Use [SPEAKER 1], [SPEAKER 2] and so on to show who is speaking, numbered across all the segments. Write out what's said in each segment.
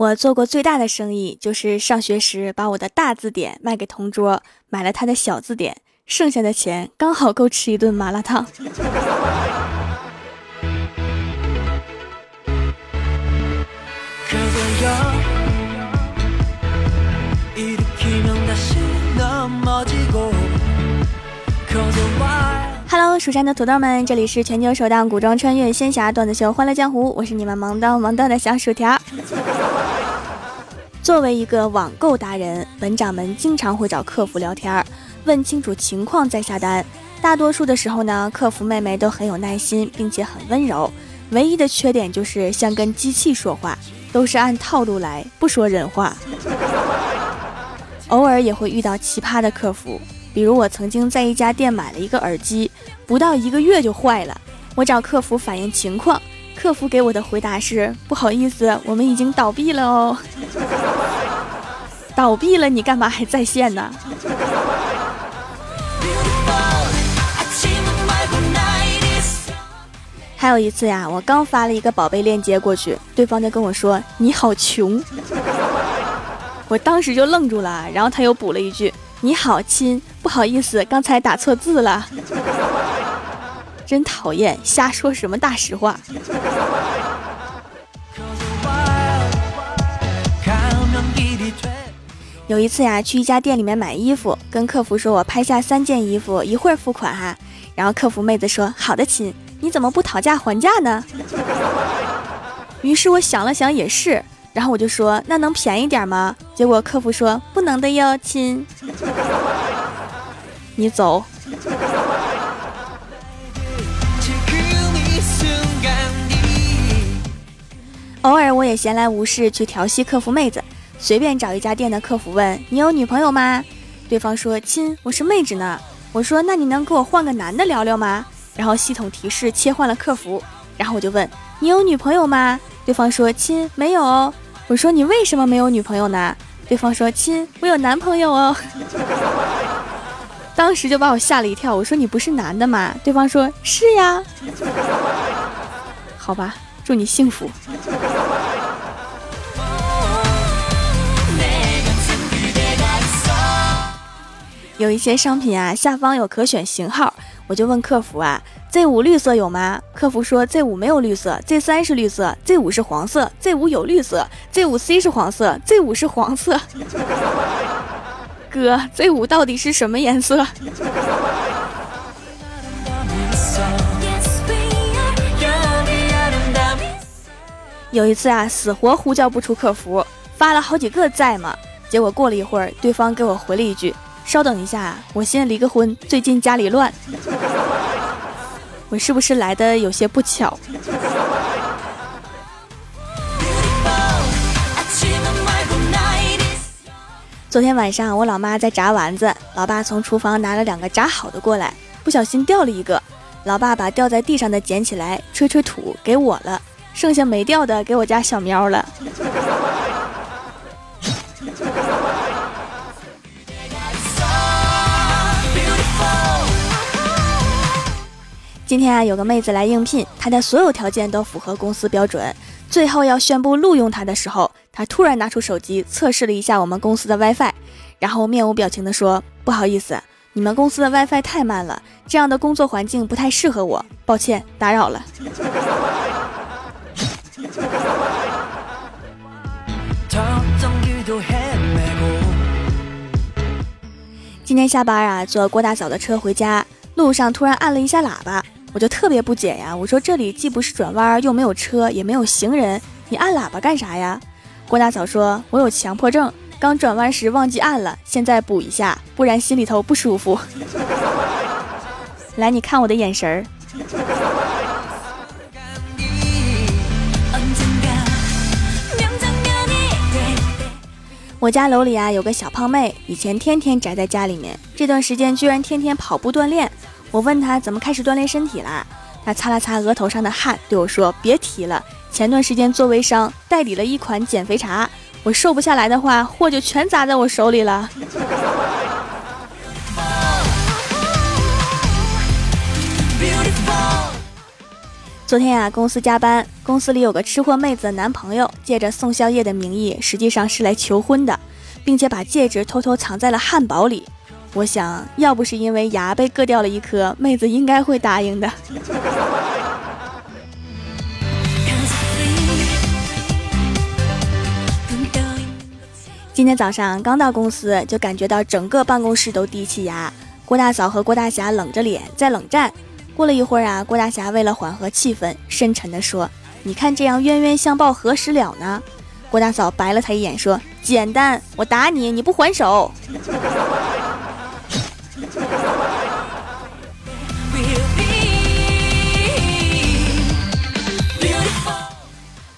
[SPEAKER 1] 我做过最大的生意，就是上学时把我的大字典卖给同桌，买了他的小字典，剩下的钱刚好够吃一顿麻辣烫。蜀山的土豆们，这里是全球首档古装穿越仙侠段子秀《欢乐江湖》，我是你们萌到萌到的小薯条。作为一个网购达人，本掌门经常会找客服聊天，问清楚情况再下单。大多数的时候呢，客服妹妹都很有耐心，并且很温柔。唯一的缺点就是像跟机器说话，都是按套路来，不说人话。偶尔也会遇到奇葩的客服，比如我曾经在一家店买了一个耳机，不到一个月就坏了。我找客服反映情况，客服给我的回答是：不好意思，我们已经倒闭了哦。倒闭了，你干嘛还在线呢？还有一次呀，我刚发了一个宝贝链接过去，对方就跟我说：“你好穷。”我当时就愣住了，然后他又补了一句：“你好亲，不好意思，刚才打错字了。”真讨厌，瞎说什么大实话。有一次呀，去一家店里面买衣服，跟客服说我拍下三件衣服，一会儿付款哈。然后客服妹子说：“好的，亲，你怎么不讨价还价呢？”于是我想了想，也是，然后我就说：“那能便宜点吗？”结果客服说：“不能的哟，亲，你走。”偶尔我也闲来无事去调戏客服妹子。随便找一家店的客服问你有女朋友吗？对方说亲，我是妹纸呢。我说那你能给我换个男的聊聊吗？然后系统提示切换了客服，然后我就问你有女朋友吗？对方说亲没有哦。我说你为什么没有女朋友呢？对方说亲我有男朋友哦。当时就把我吓了一跳。我说你不是男的吗？对方说是呀。好吧，祝你幸福。有一些商品啊，下方有可选型号，我就问客服啊，Z 五绿色有吗？客服说 Z 五没有绿色，Z 三是绿色，Z 五是黄色，Z 五有绿色，Z 五 C 是黄色，Z 五是黄色。哥，Z 五到底是什么颜色？有一次啊，死活呼叫不出客服，发了好几个在吗？结果过了一会儿，对方给我回了一句。稍等一下，我先离个婚，最近家里乱。我是不是来的有些不巧？昨天晚上我老妈在炸丸子，老爸从厨房拿了两个炸好的过来，不小心掉了一个，老爸把掉在地上的捡起来，吹吹土给我了，剩下没掉的给我家小喵了。今天啊，有个妹子来应聘，她的所有条件都符合公司标准。最后要宣布录用她的时候，她突然拿出手机测试了一下我们公司的 WiFi，然后面无表情地说：“不好意思，你们公司的 WiFi 太慢了，这样的工作环境不太适合我，抱歉打扰了。”今天下班啊，坐郭大嫂的车回家，路上突然按了一下喇叭。我就特别不解呀，我说这里既不是转弯，又没有车，也没有行人，你按喇叭干啥呀？郭大嫂说：“我有强迫症，刚转弯时忘记按了，现在补一下，不然心里头不舒服。”来，你看我的眼神儿。我家楼里啊有个小胖妹，以前天天宅在家里面，这段时间居然天天跑步锻炼。我问他怎么开始锻炼身体啦？他擦了擦额头上的汗，对我说：“别提了，前段时间做微商代理了一款减肥茶，我瘦不下来的话，货就全砸在我手里了。”昨天呀，公司加班，公司里有个吃货妹子的男朋友，借着送宵夜的名义，实际上是来求婚的，并且把戒指偷偷藏在了汉堡里。我想要不是因为牙被割掉了一颗，妹子应该会答应的。今天早上刚到公司，就感觉到整个办公室都低气压。郭大嫂和郭大侠冷着脸在冷战。过了一会儿啊，郭大侠为了缓和气氛，深沉地说：“你看这样冤冤相报何时了呢？”郭大嫂白了他一眼，说：“简单，我打你，你不还手。”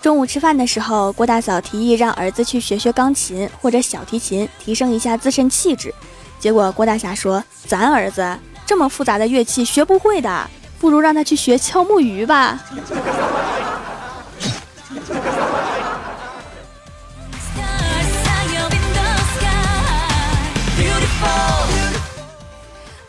[SPEAKER 1] 中午吃饭的时候，郭大嫂提议让儿子去学学钢琴或者小提琴，提升一下自身气质。结果郭大侠说：“咱儿子。”这么复杂的乐器学不会的，不如让他去学敲木鱼吧。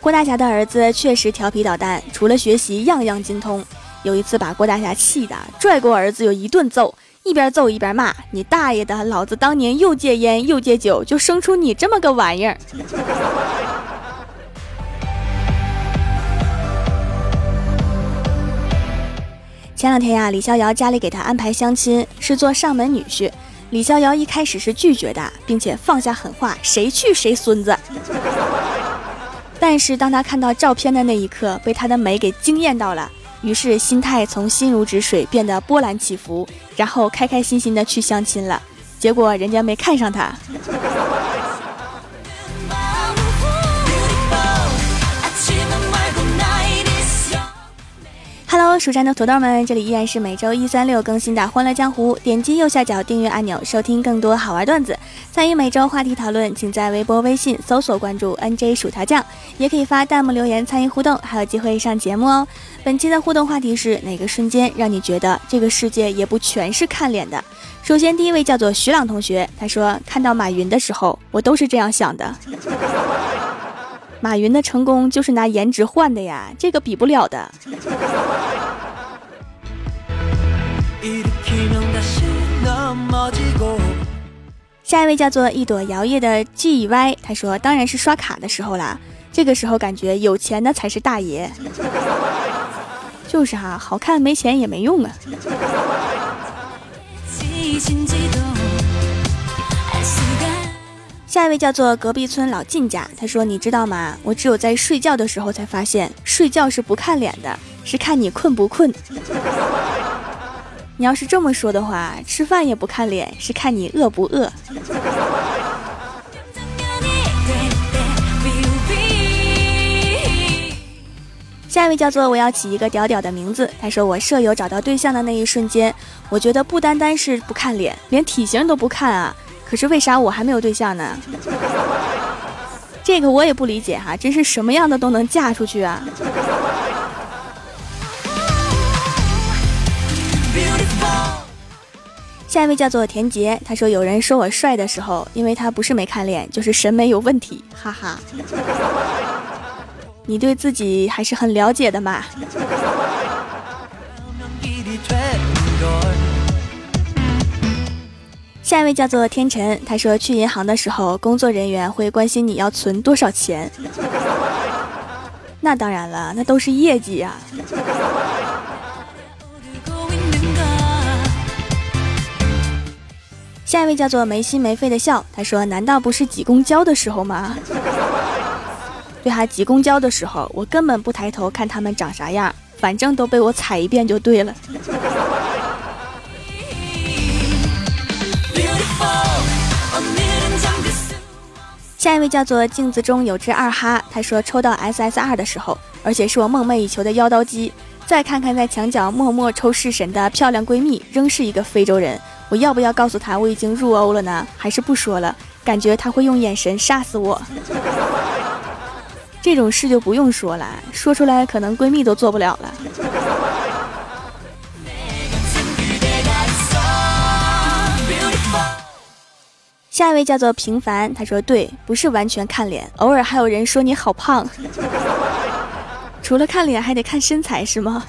[SPEAKER 1] 郭大侠的儿子确实调皮捣蛋，除了学习样样精通。有一次把郭大侠气的拽过儿子，就一顿揍，一边揍一边骂：“你大爷的！老子当年又戒烟又戒酒，就生出你这么个玩意儿。”前两天呀，李逍遥家里给他安排相亲，是做上门女婿。李逍遥一开始是拒绝的，并且放下狠话：“谁去谁孙子。”但是当他看到照片的那一刻，被他的美给惊艳到了，于是心态从心如止水变得波澜起伏，然后开开心心的去相亲了。结果人家没看上他。Hello，蜀山的土豆们，这里依然是每周一、三、六更新的《欢乐江湖》。点击右下角订阅按钮，收听更多好玩段子，参与每周话题讨论，请在微博、微信搜索关注 NJ 薯条酱，也可以发弹幕留言参与互动，还有机会上节目哦。本期的互动话题是哪个瞬间让你觉得这个世界也不全是看脸的？首先，第一位叫做徐朗同学，他说看到马云的时候，我都是这样想的。马云的成功就是拿颜值换的呀，这个比不了的。下一位叫做一朵摇曳的 G Y，他说：“当然是刷卡的时候啦，这个时候感觉有钱的才是大爷。”就是哈，好看没钱也没用啊。下一位叫做隔壁村老靳家，他说：“你知道吗？我只有在睡觉的时候才发现，睡觉是不看脸的，是看你困不困。你要是这么说的话，吃饭也不看脸，是看你饿不饿。”下一位叫做我要起一个屌屌的名字，他说：“我舍友找到对象的那一瞬间，我觉得不单单是不看脸，连体型都不看啊。”可是为啥我还没有对象呢？这个我也不理解哈，真是什么样的都能嫁出去啊！下一位叫做田杰，他说有人说我帅的时候，因为他不是没看脸，就是审美有问题，哈哈。你对自己还是很了解的嘛。下一位叫做天辰，他说去银行的时候，工作人员会关心你要存多少钱。那当然了，那都是业绩呀。下一位叫做没心没肺的笑，他说难道不是挤公交的时候吗？对哈，挤公交的时候，我根本不抬头看他们长啥样，反正都被我踩一遍就对了。下一位叫做镜子中有只二哈，他说抽到 SSR 的时候，而且是我梦寐以求的妖刀姬。再看看在墙角默默抽式神的漂亮闺蜜，仍是一个非洲人。我要不要告诉他我已经入欧了呢？还是不说了？感觉他会用眼神杀死我。这种事就不用说了，说出来可能闺蜜都做不了了。下一位叫做平凡，他说：“对，不是完全看脸，偶尔还有人说你好胖。除了看脸，还得看身材，是吗？”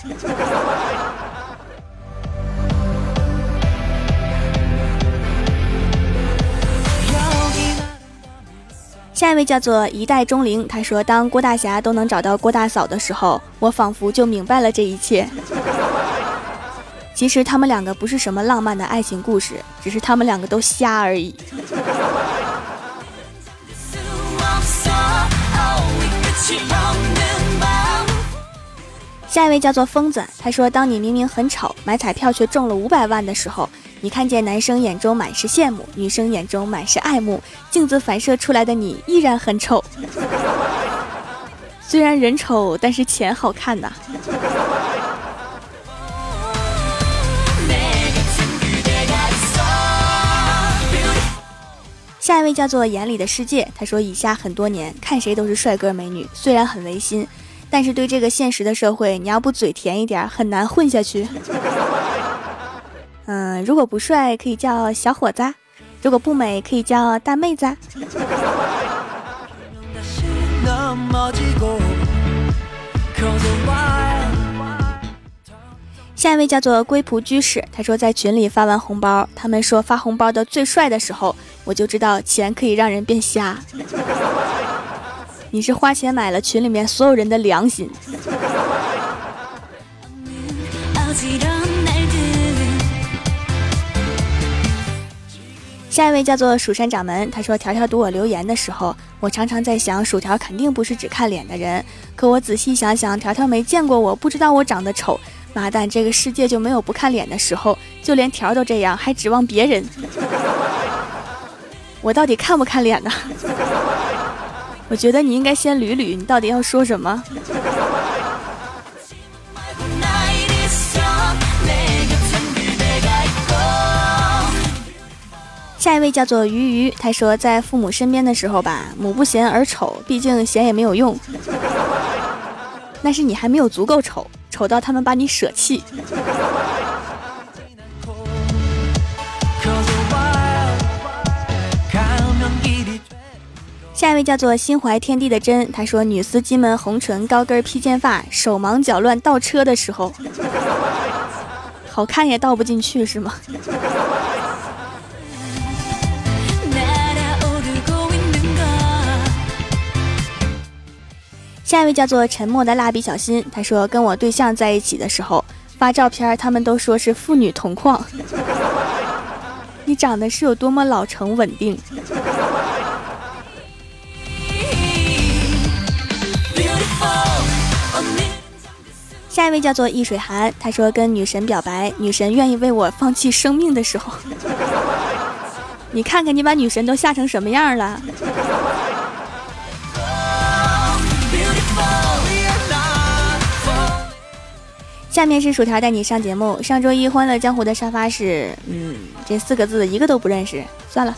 [SPEAKER 1] 下一位叫做一代钟灵，他说：“当郭大侠都能找到郭大嫂的时候，我仿佛就明白了这一切。其实他们两个不是什么浪漫的爱情故事，只是他们两个都瞎而已。”下一位叫做疯子，他说：“当你明明很丑，买彩票却中了五百万的时候。”你看见男生眼中满是羡慕，女生眼中满是爱慕，镜子反射出来的你依然很丑。虽然人丑，但是钱好看呐。下一位叫做眼里的世界，他说：以下很多年看谁都是帅哥美女，虽然很违心，但是对这个现实的社会，你要不嘴甜一点，很难混下去。嗯，如果不帅可以叫小伙子，如果不美可以叫大妹子。下一位叫做龟仆居士，他说在群里发完红包，他们说发红包的最帅的时候，我就知道钱可以让人变瞎。你是花钱买了群里面所有人的良心。下一位叫做蜀山掌门，他说：“条条读我留言的时候，我常常在想，薯条肯定不是只看脸的人。可我仔细想想，条条没见过我，不知道我长得丑。妈蛋，这个世界就没有不看脸的时候，就连条都这样，还指望别人？我到底看不看脸呢？我觉得你应该先捋捋，你到底要说什么？”下一位叫做鱼鱼，他说在父母身边的时候吧，母不嫌儿丑，毕竟嫌也没有用。那是你还没有足够丑，丑到他们把你舍弃。下一位叫做心怀天地的真，他说女司机们红唇高跟披肩发，手忙脚乱倒车的时候，好看也倒不进去是吗？下一位叫做沉默的蜡笔小新，他说跟我对象在一起的时候发照片，他们都说是父女同框。你长得是有多么老成稳定？下一位叫做易水寒，他说跟女神表白，女神愿意为我放弃生命的时候，你看看你把女神都吓成什么样了。下面是薯条带你上节目。上周一《欢乐江湖》的沙发是，嗯，这四个字一个都不认识，算了。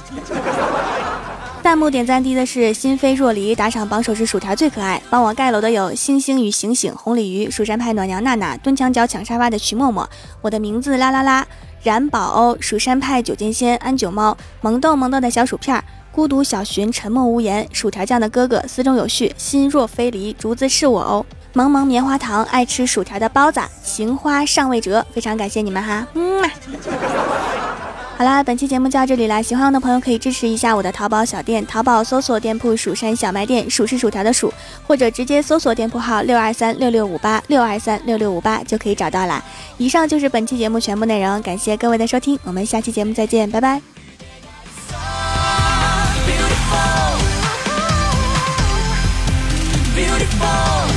[SPEAKER 1] 弹幕点赞低的是心飞若离，打赏榜首是薯条最可爱。帮我盖楼的有星星与醒醒、红鲤鱼、蜀山派暖娘娜娜、蹲墙角抢沙发的徐默默、我的名字啦啦啦、冉宝哦、蜀山派九剑仙、安九猫、萌豆萌豆的小薯片、孤独小寻、沉默无言、薯条酱的哥哥、思中有序、心若飞离、竹子是我哦。萌萌棉花糖爱吃薯条的包子，情花上未折，非常感谢你们哈，嗯、啊。好啦，本期节目就到这里啦。喜欢我的朋友可以支持一下我的淘宝小店，淘宝搜索店铺“蜀山小卖店”，蜀是薯条的蜀，或者直接搜索店铺号六二三六六五八六二三六六五八就可以找到啦。以上就是本期节目全部内容，感谢各位的收听，我们下期节目再见，拜拜。Beautiful.